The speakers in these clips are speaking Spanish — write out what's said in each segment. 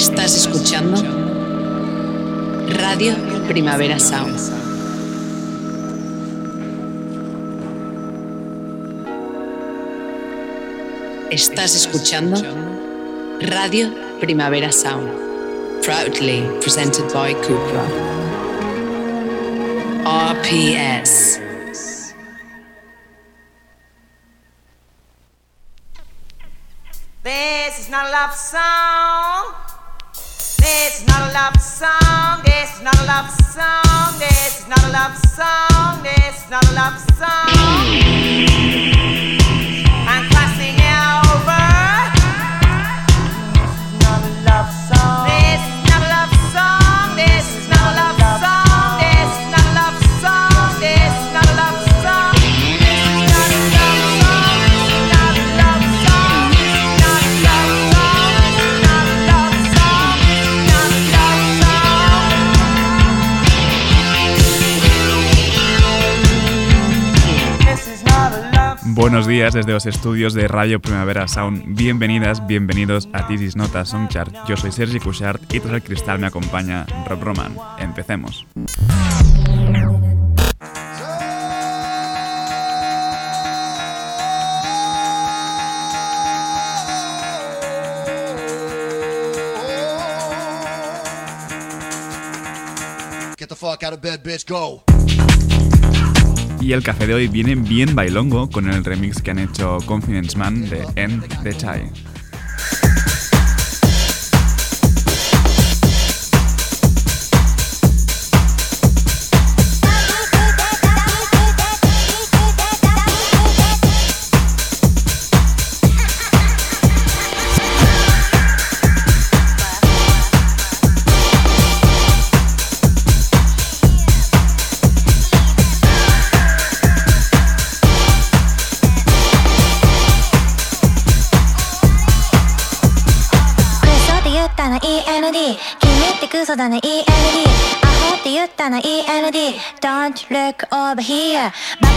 Estás escuchando Radio Primavera Sound. Estás escuchando Radio Primavera Sound. Proudly presented by Cupra. RPS. Song. This is not a love song. This is not a love song. Desde los estudios de Radio Primavera Sound. Bienvenidas, bienvenidos a This Nota Songchart. Yo soy Sergi Cushart y tras el cristal me acompaña Rob Roman. Empecemos. Get the fuck out of bed, bitch, go. Y el café de hoy viene bien bailongo con el remix que han hecho Confidence Man de End the Chai. Over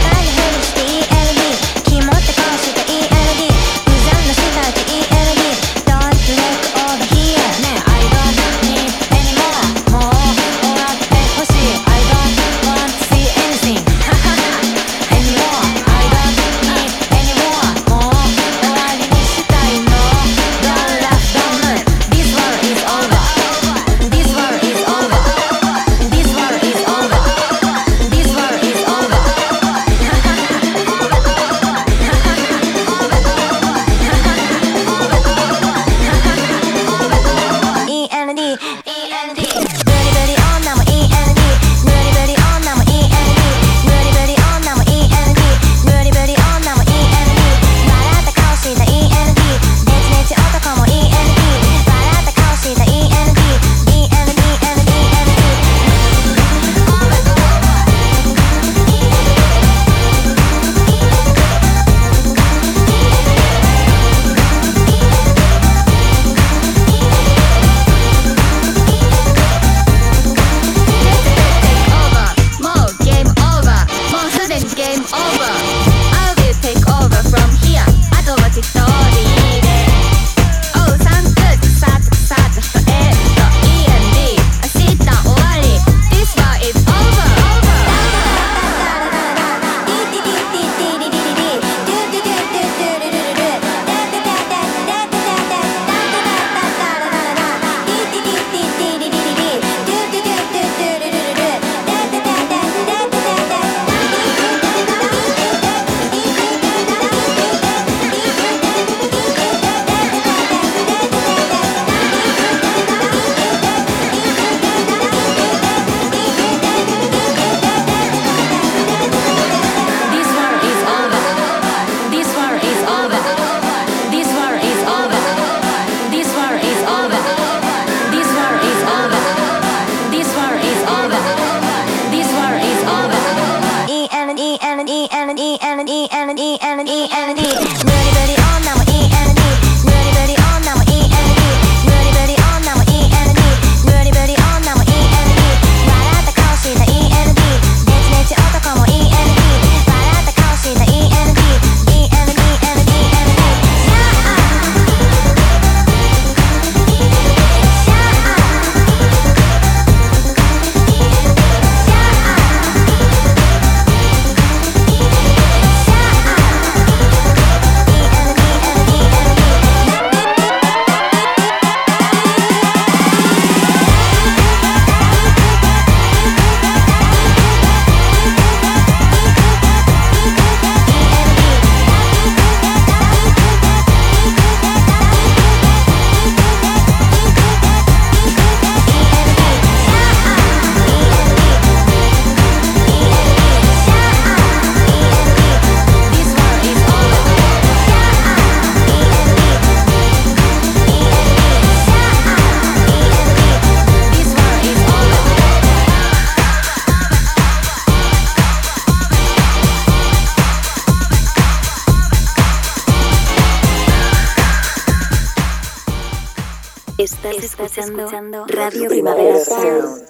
escuchando, Radio Primavera Sound.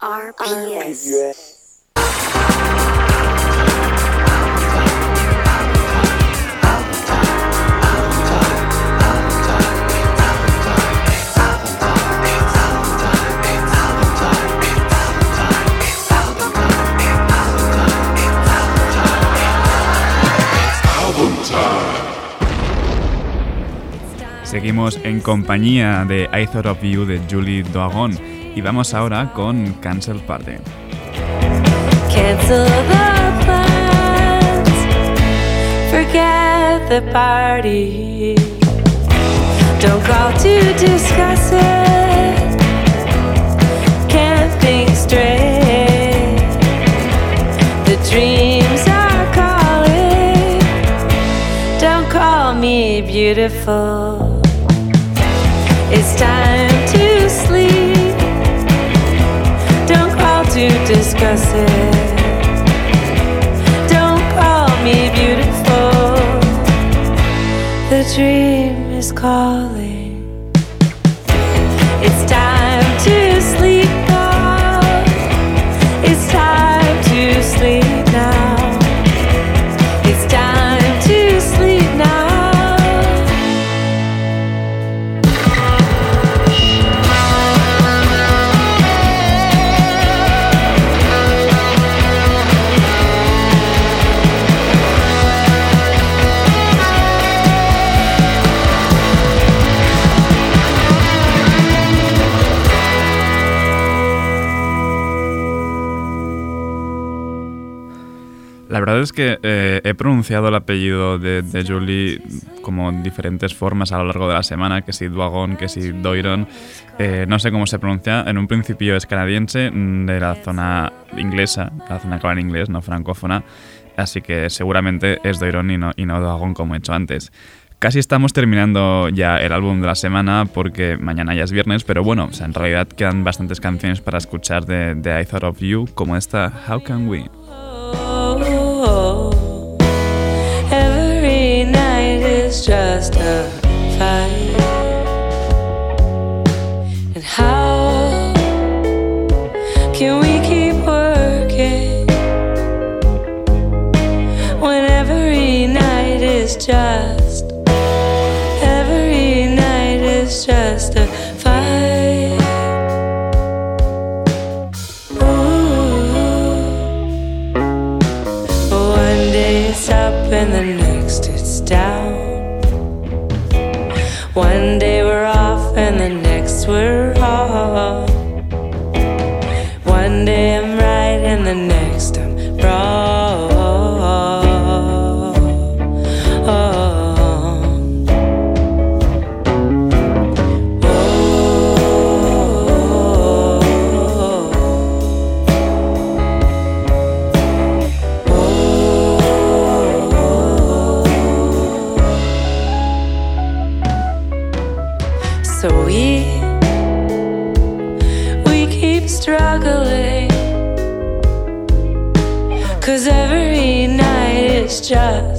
RPS. Seguimos en compañía de I Thought of You de Julie Doagon y vamos ahora con Cancel Party. Cancel the plans, forget the party. Don't call to discuss it, can't think straight. The dreams are calling, don't call me beautiful. Discuss it. Don't call me beautiful. The dream is calling. Es que eh, he pronunciado el apellido de, Julie como en diferentes formas a lo largo de la semana, que si Duagon, que si Doiron, eh, no sé cómo se pronuncia. En un principio es canadiense, mm, de la zona inglesa, la zona que habla en inglés, no francófona, así que seguramente es Doiron y no, y no Duagon como he hecho antes. Casi estamos terminando ya el álbum de la semana porque mañana ya es viernes, pero bueno, en realidad quedan bastantes canciones para escuchar de, de I Thought of You, como esta How Can We. Is just a fight. And how can we next we're on. One day I'm right and the next I'm wrong. Oh. Oh. So we we Yeah.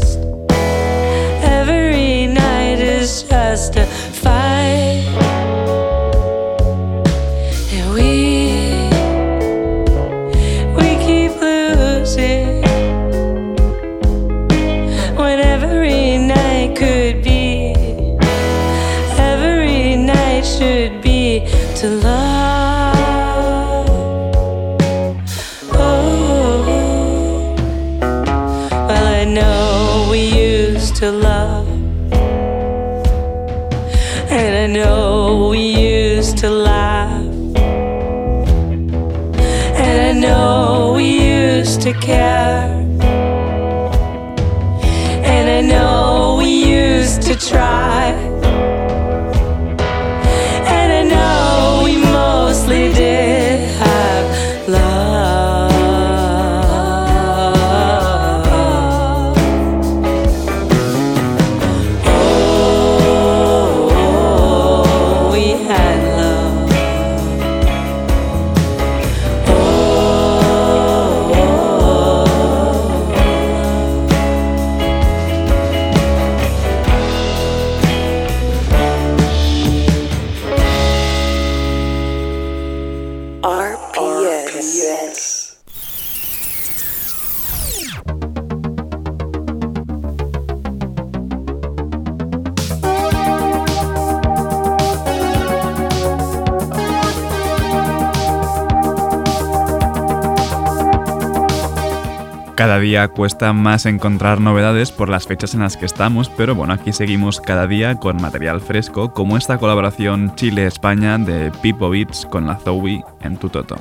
Cada día cuesta más encontrar novedades por las fechas en las que estamos, pero bueno, aquí seguimos cada día con material fresco, como esta colaboración Chile-España de Pipo Beats con la Zoe en Tutoto.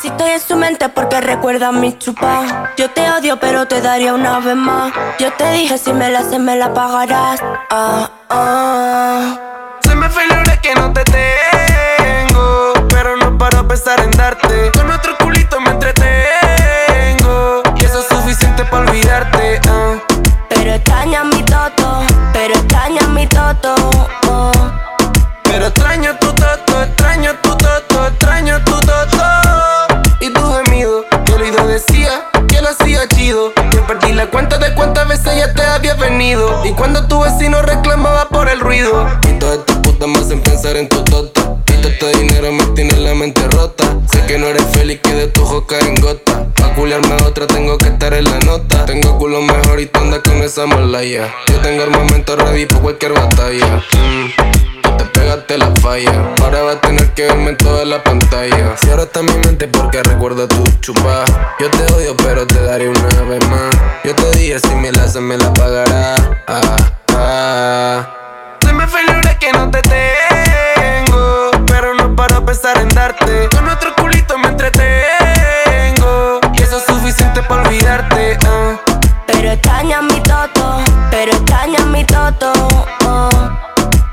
Si estoy en su mente porque recuerda mi chupa. Yo te odio, pero te daría una vez más. Yo te dije si me la haces, me la pagarás. Ah, ah. Se me fue que no te tengo. Pero no paro a pensar en darte. Con otro culito me entretengo. Y eso es suficiente para olvidarte. ah. Pero extraña mi toto, pero extraña mi toto. oh. Pero extraño tu toto, extraño tu toto, extraño tu toto. Y tu gemido, mi oído decía que lo hacía chido. Que perdí la cuenta de cuántas veces ya te había venido. Y cuando tu vecino reclamaba por el ruido. En tu. Y todo este dinero me tiene la mente rota. Sé que no eres feliz, que de tu ojo caen gota. Pa' culiarme a otra tengo que estar en la nota. Tengo culo mejor y tú andas con esa malaya. Yo tengo armamento ready pa' cualquier batalla. Mm te pegaste la falla. Ahora va a tener que verme en toda la pantalla. Si ahora está mi mente porque recuerdo tu chupa. Yo te odio, pero te daré una vez más. Yo te dije si me la haces, me la pagará. Ah, ah. Se me hora que no te olvidarte. ah. Pero extraña mi toto, pero extraña mi toto. oh.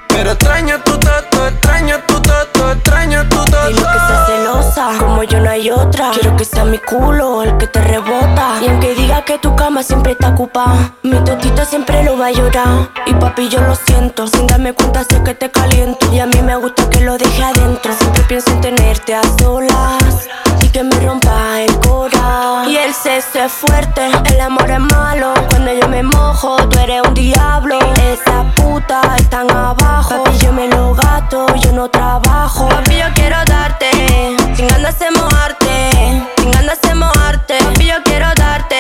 Pero extraño tu toto, extraño tu yo no hay otra. Quiero que sea mi culo el que te rebota. Y aunque diga que tu cama siempre está ocupada, mi totito siempre lo va a llorar. Y papi, yo lo siento, sin darme cuenta sé que te caliento. Y a mí me gusta que lo deje adentro. Siempre pienso en tenerte a solas y que me rompa el corazón. Y el sexo es fuerte, el amor es malo. Cuando yo me mojo, tú eres un diablo. Esa puta están abajo. Papi, yo me lo gasto, yo no trabajo. Papi, yo quiero darte, sin ganas de mojarte, sin ganas de mojarte. Papi, yo quiero darte,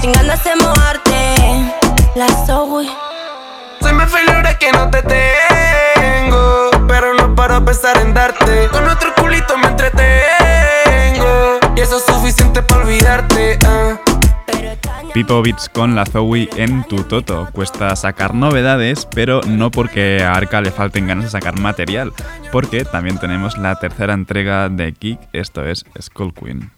sin ganas de mojarte. La Zoe. Se me fue la que no te tengo. Pero no paro a pensar en darte. Con otro culito me entretengo. Y eso es suficiente para olvidarte. ah. Pipo Beats con la Zoe en tu toto. Cuesta sacar novedades, pero no porque a Arca le falten ganas de sacar material, porque también tenemos la tercera entrega de Kick, esto es Skull Queen.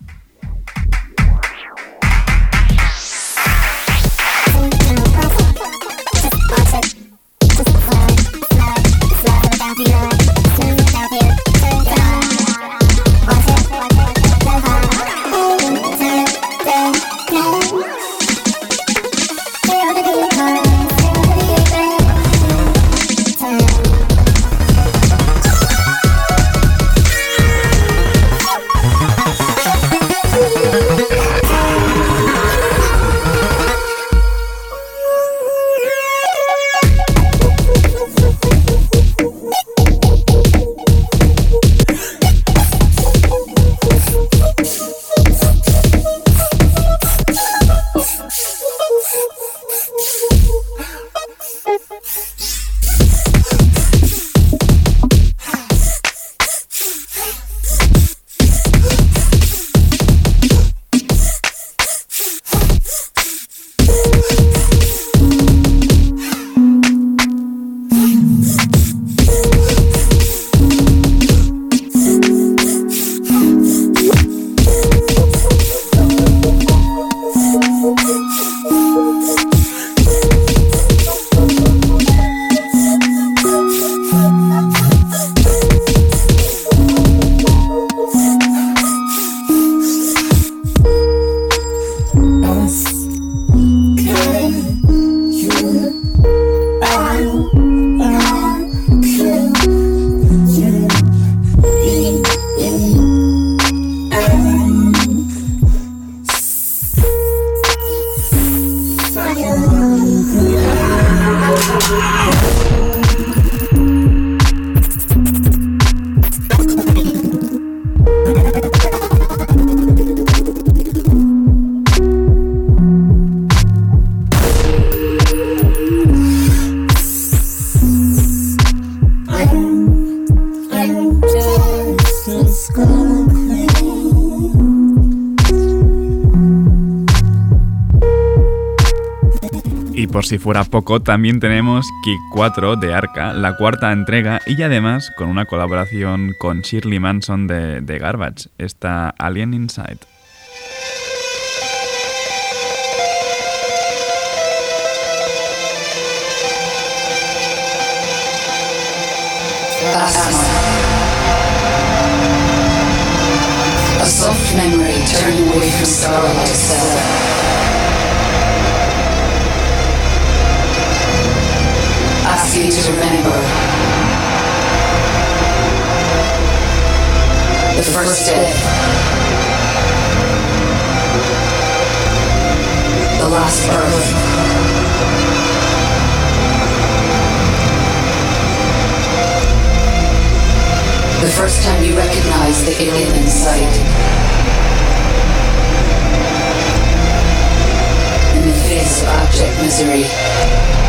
Fuera poco, también tenemos Kick 4 de Arca, la cuarta entrega, y además con una colaboración con Shirley Manson de, Garbage, esta Alien Inside. A soft memory turning away from starlight. Ask you to remember the first death, the last birth. The first time you recognize the alien inside. In the face of abject misery.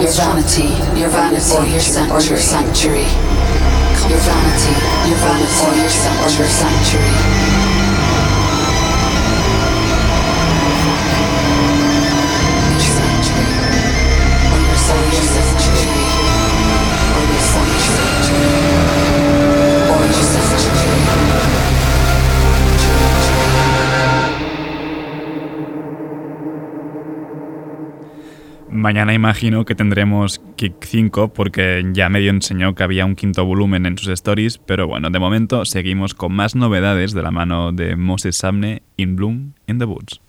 Your vanity, your vanity, or your, san- or your sanctuary. Your vanity, your vanity, or your, sanctuary. Your sanctuary. Or your sanctuary. Mañana imagino que tendremos Kick 5 porque ya medio enseñó que había un quinto volumen en sus stories, pero bueno, de momento seguimos con más novedades de la mano de Moses Samne in Bloom in the Woods.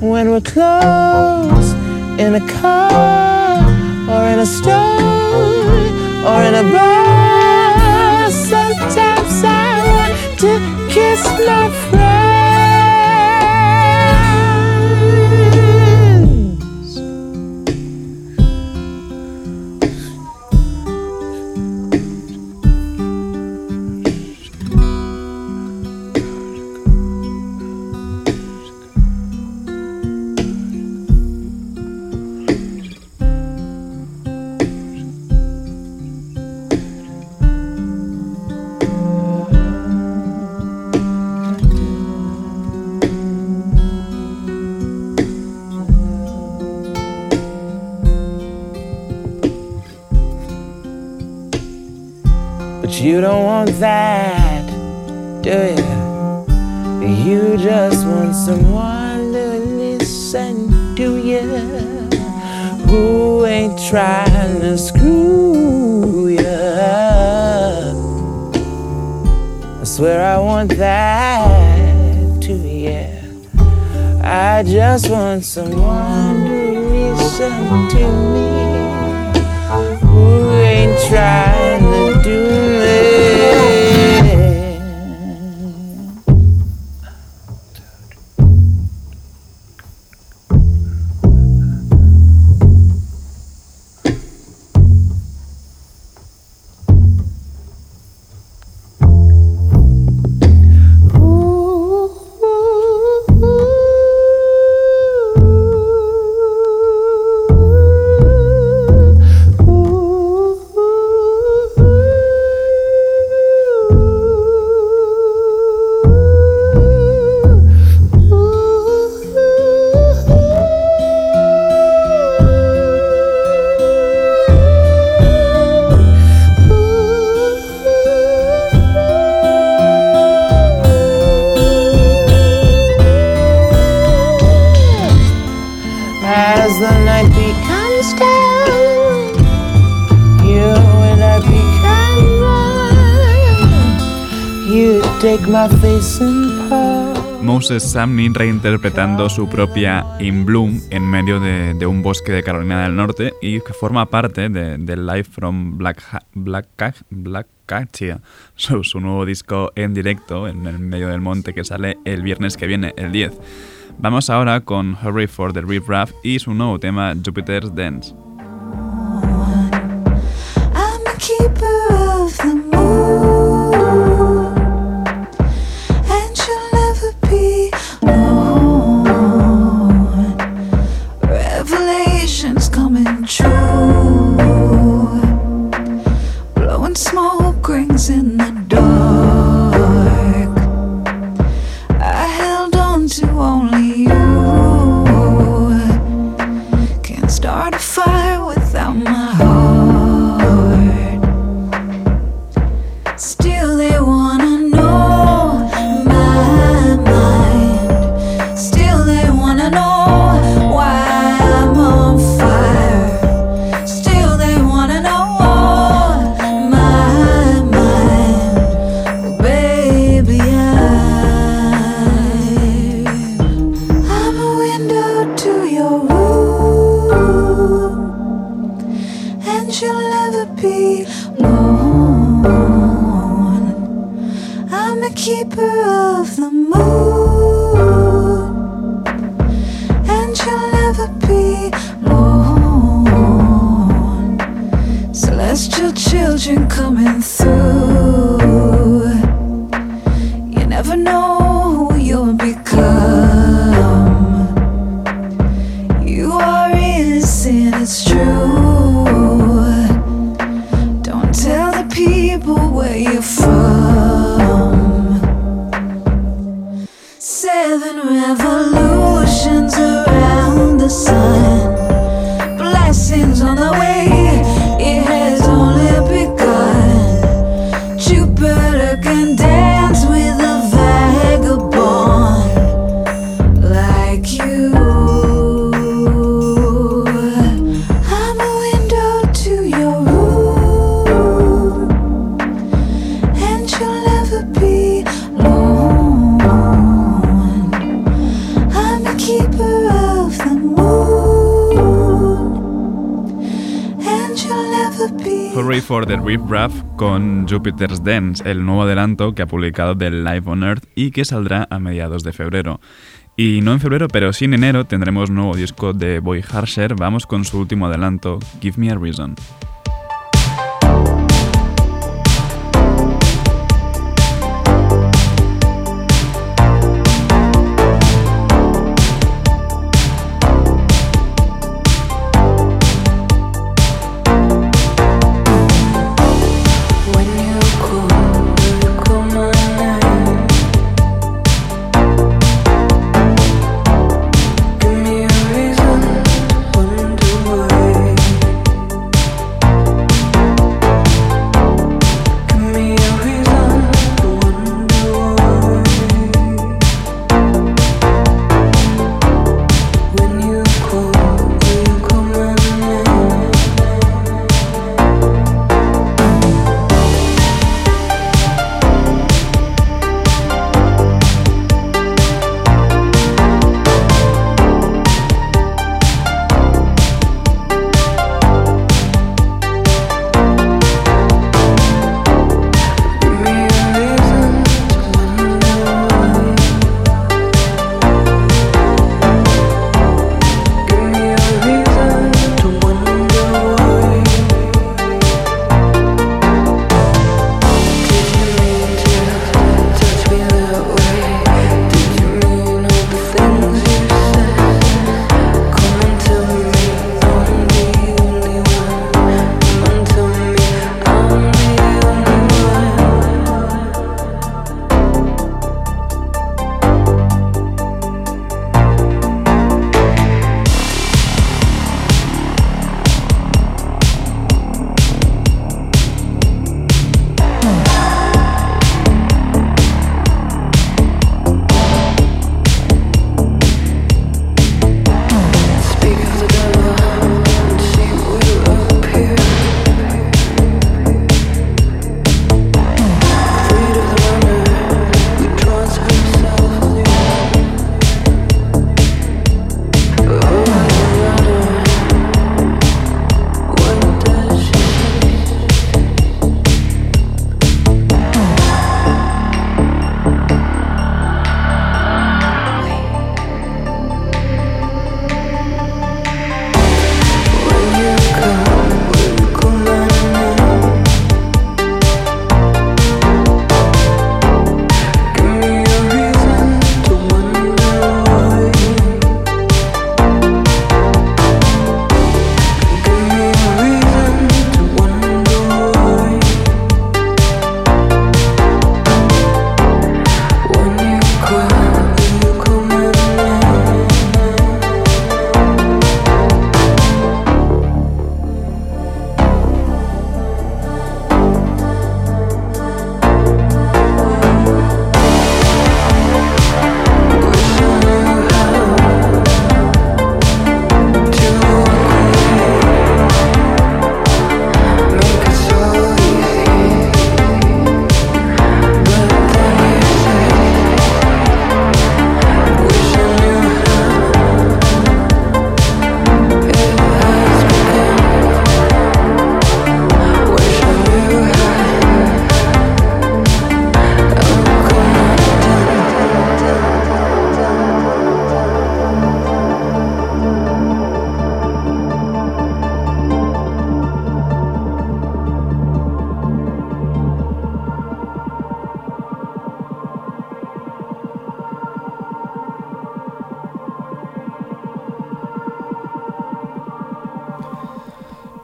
When we're close in a car or in a store or in a bar, someone to listen to you who ain't trying to screw you. I swear I want that too, yeah. I just want someone to listen to me who ain't trying to do it. Moses Samney reinterpretando su propia In Bloom en medio de, un bosque de Carolina del Norte y que forma parte de, de Live from Black, Ha- Black, Black su nuevo disco en directo en el medio del monte que sale el viernes que viene, el 10. Vamos ahora con Hurry for the Riff Raff y su nuevo tema Jupiter's Dance. Be alone. I'm a keeper of the moon, Riff Raff con Jupiter's Dance, el nuevo adelanto que ha publicado del Live on Earth y que saldrá a mediados de febrero. Y no en febrero, pero sí en enero tendremos nuevo disco de Boy Harsher. Vamos con su último adelanto, Give Me a Reason.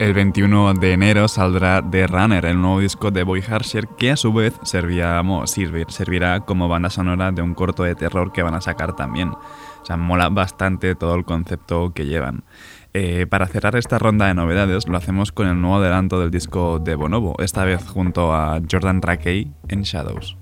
El 21 de enero saldrá The Runner, el nuevo disco de Boy Harsher, que a su vez servirá, como banda sonora de un corto de terror que van a sacar también. O sea, mola bastante todo el concepto que llevan. Eh, para cerrar esta ronda de novedades, lo hacemos con el nuevo adelanto del disco de Bonobo, esta vez junto a Jordan Rakey en Shadows.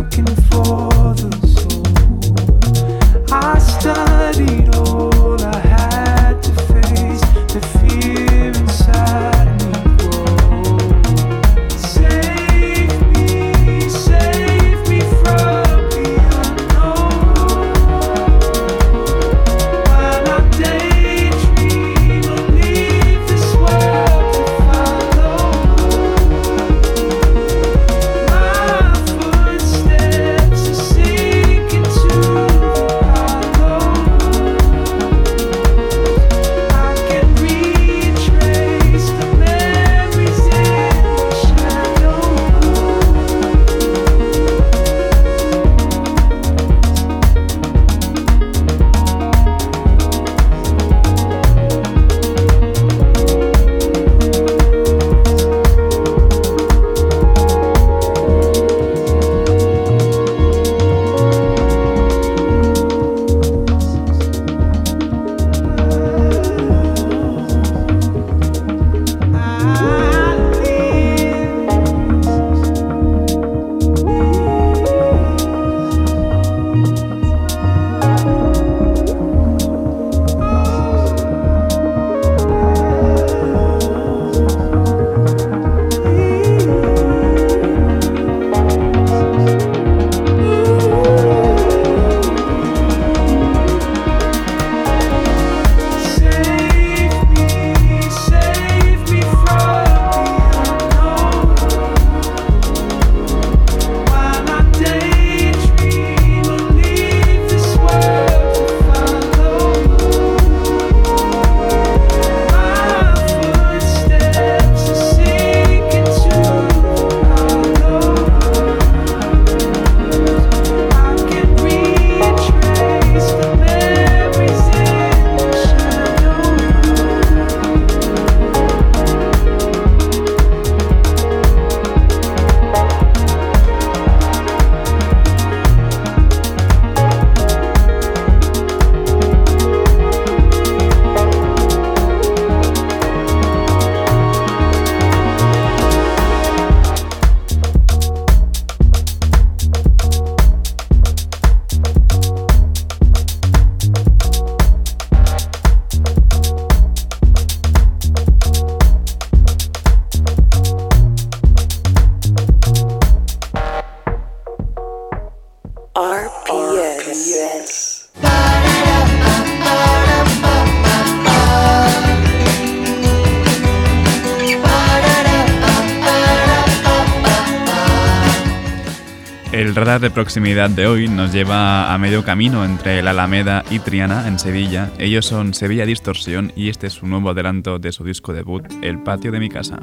looking for the soul. I studied all. Radar de proximidad de hoy nos lleva a medio camino entre la Alameda y Triana, en Sevilla. Ellos son Sevilla Distorsión y este es su nuevo adelanto de su disco debut, El patio de mi casa.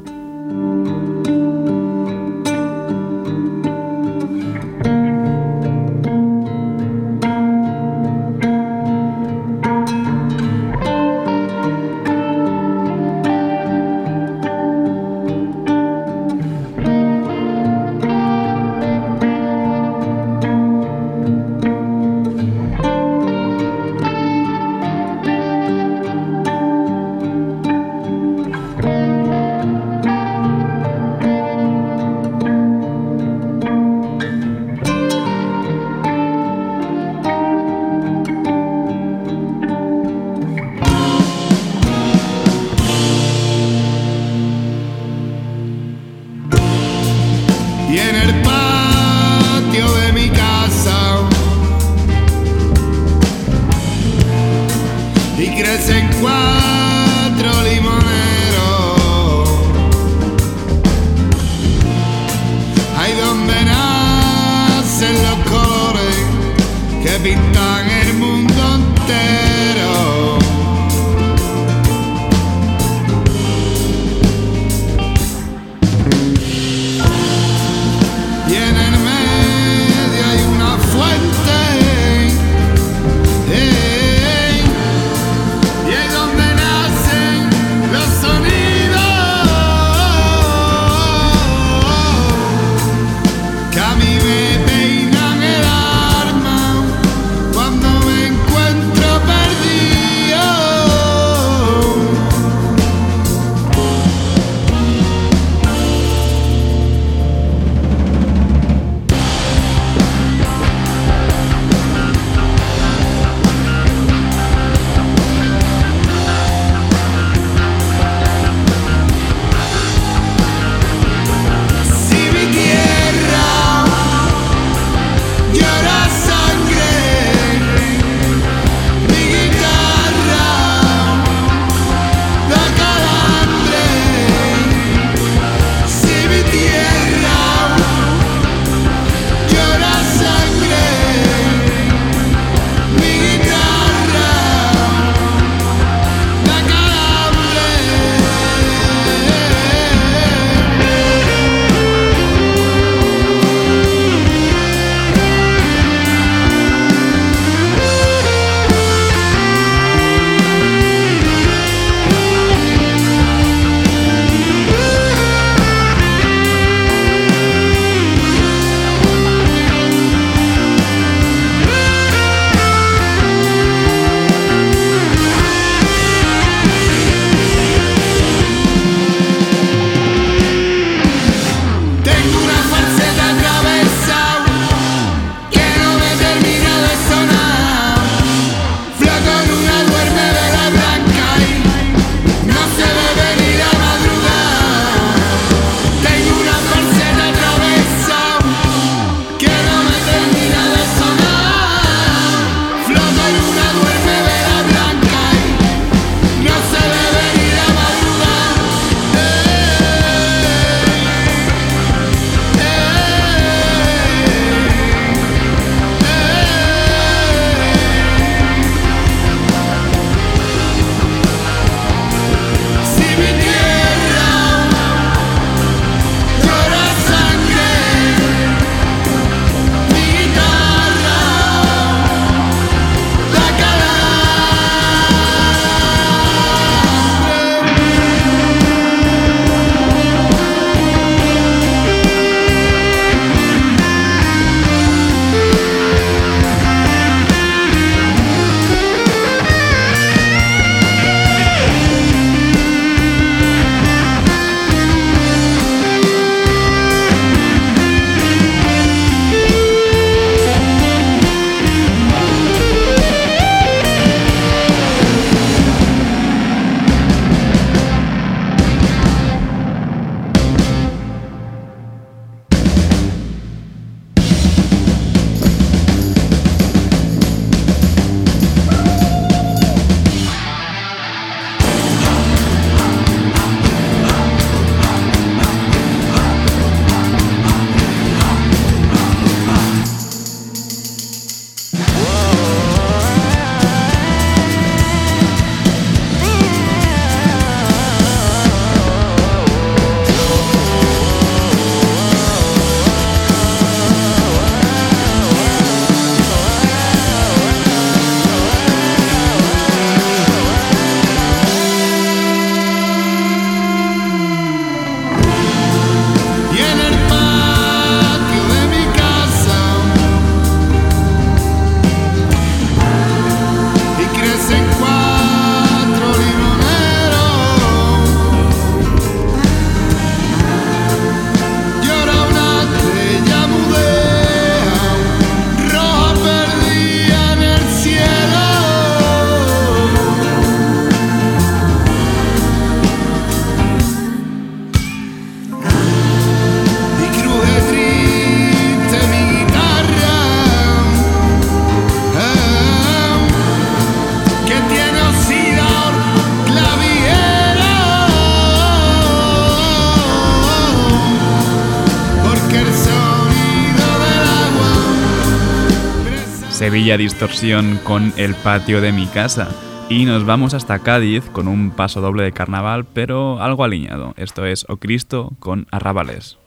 Distorsión con El patio de mi casa. Y nos vamos hasta Cádiz con un paso doble de carnaval, pero algo alineado. Esto es O Cristo con Arrabales.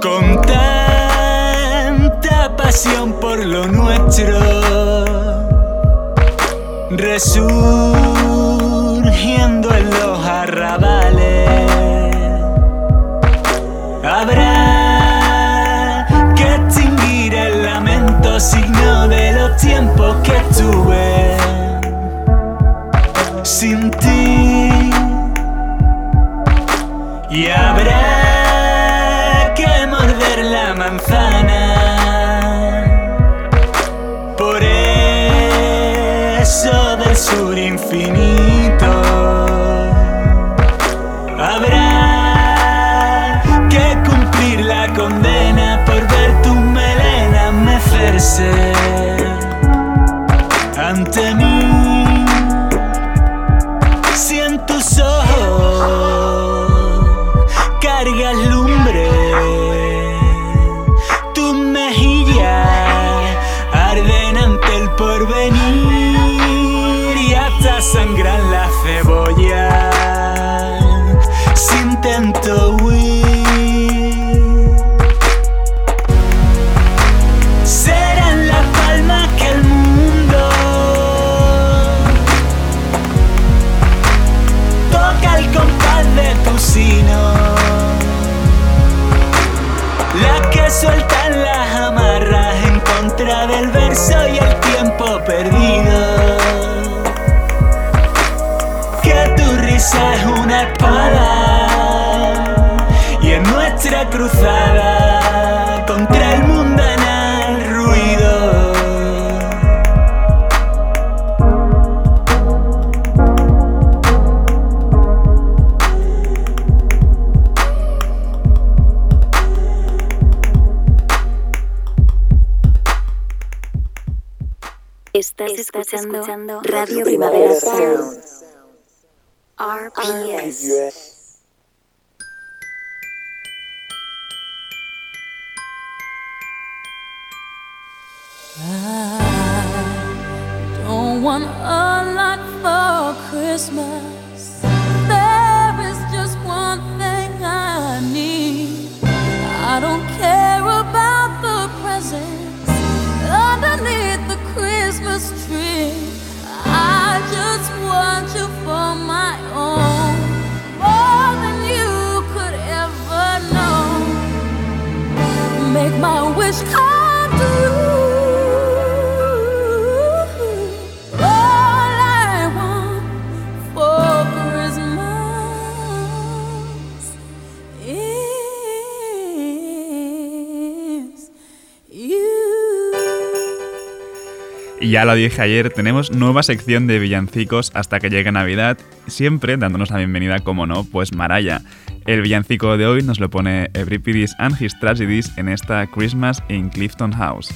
Con tanta pasión por lo nuestro, resurgiendo tiempos que Estás, escuchando, Radio Primavera Sound. RPS. I don't want a lot for Christmas. Ya lo dije ayer, tenemos nueva sección de villancicos hasta que llegue Navidad, siempre dándonos la bienvenida, como no, pues Maraya. El villancico de hoy nos lo pone Euripides and His Tragedies en esta Christmas in Clifton House.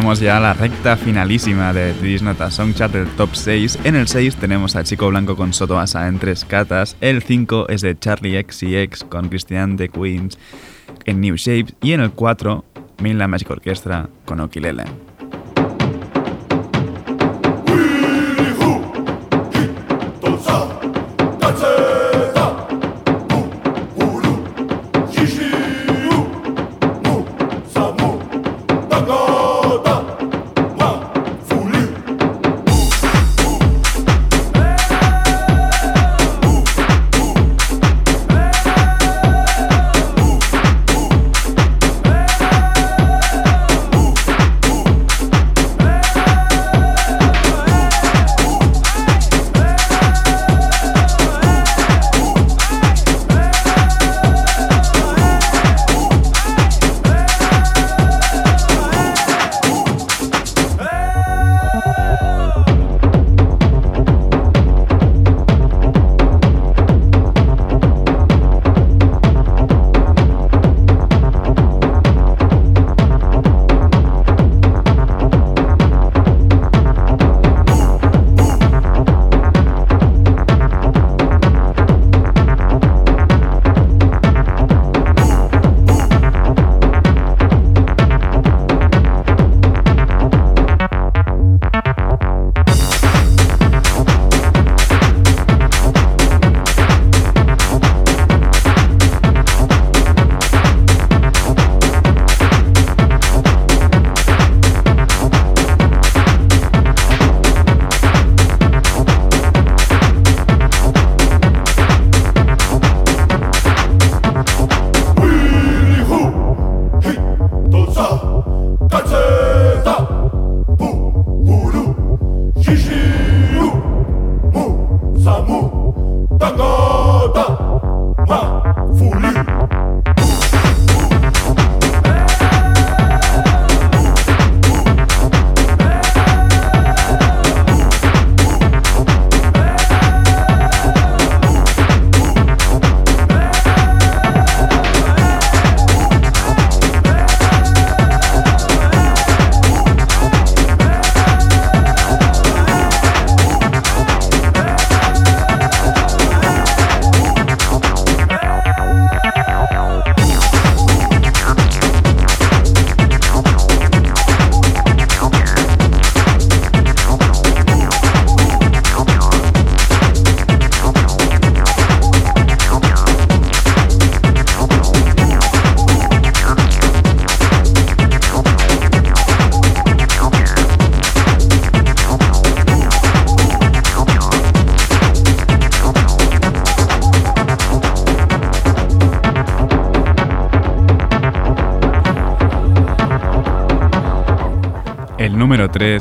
Y encaramos ya la recta finalísima de This Not a Song Chart del top 6. En el 6 tenemos a Chico Blanco con Soto Asa en tres catas. El 5 es de Charlie XCX con Christian de Queens en New Shapes. Y en el 4, Mainland Magic Orchestra con Okilele.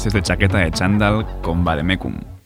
Número 3 es de chaqueta de chándal con Vademecum.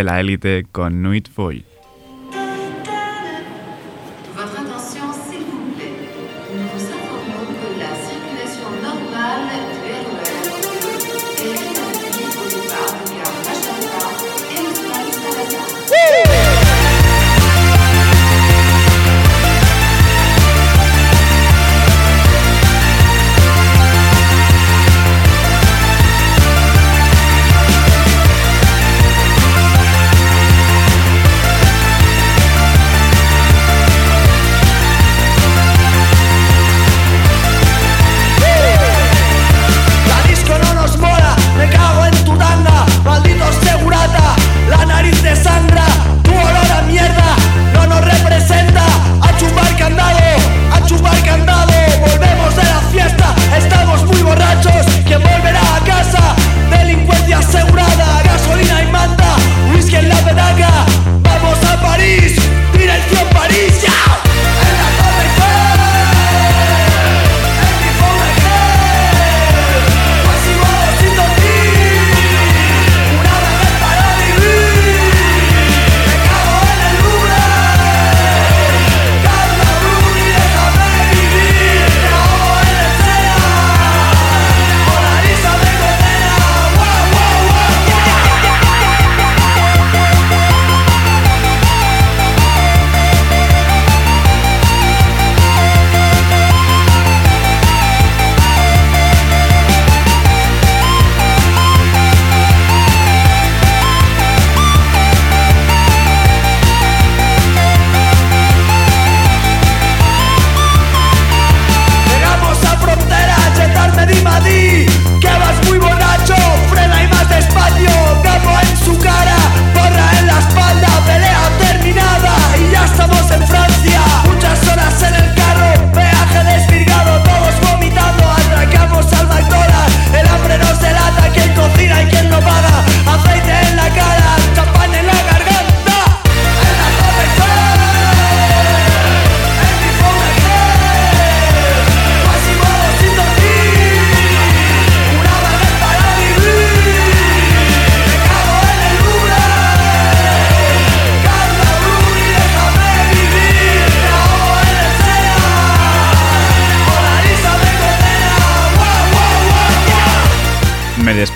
de la élite con Nuit Foy.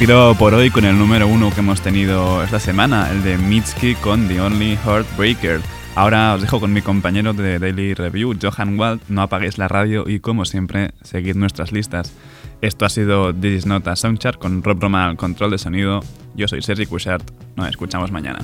giro por hoy con el número uno que hemos tenido esta semana, el de Mitski con The Only Heartbreaker. Ahora os dejo con mi compañero de Daily Review, Johan Wald. No apaguéis la radio y, como siempre, seguid nuestras listas. Esto ha sido This Is Not a Soundchart con Rob Roma al control de sonido. Yo soy Sergi Cushart. Nos escuchamos mañana.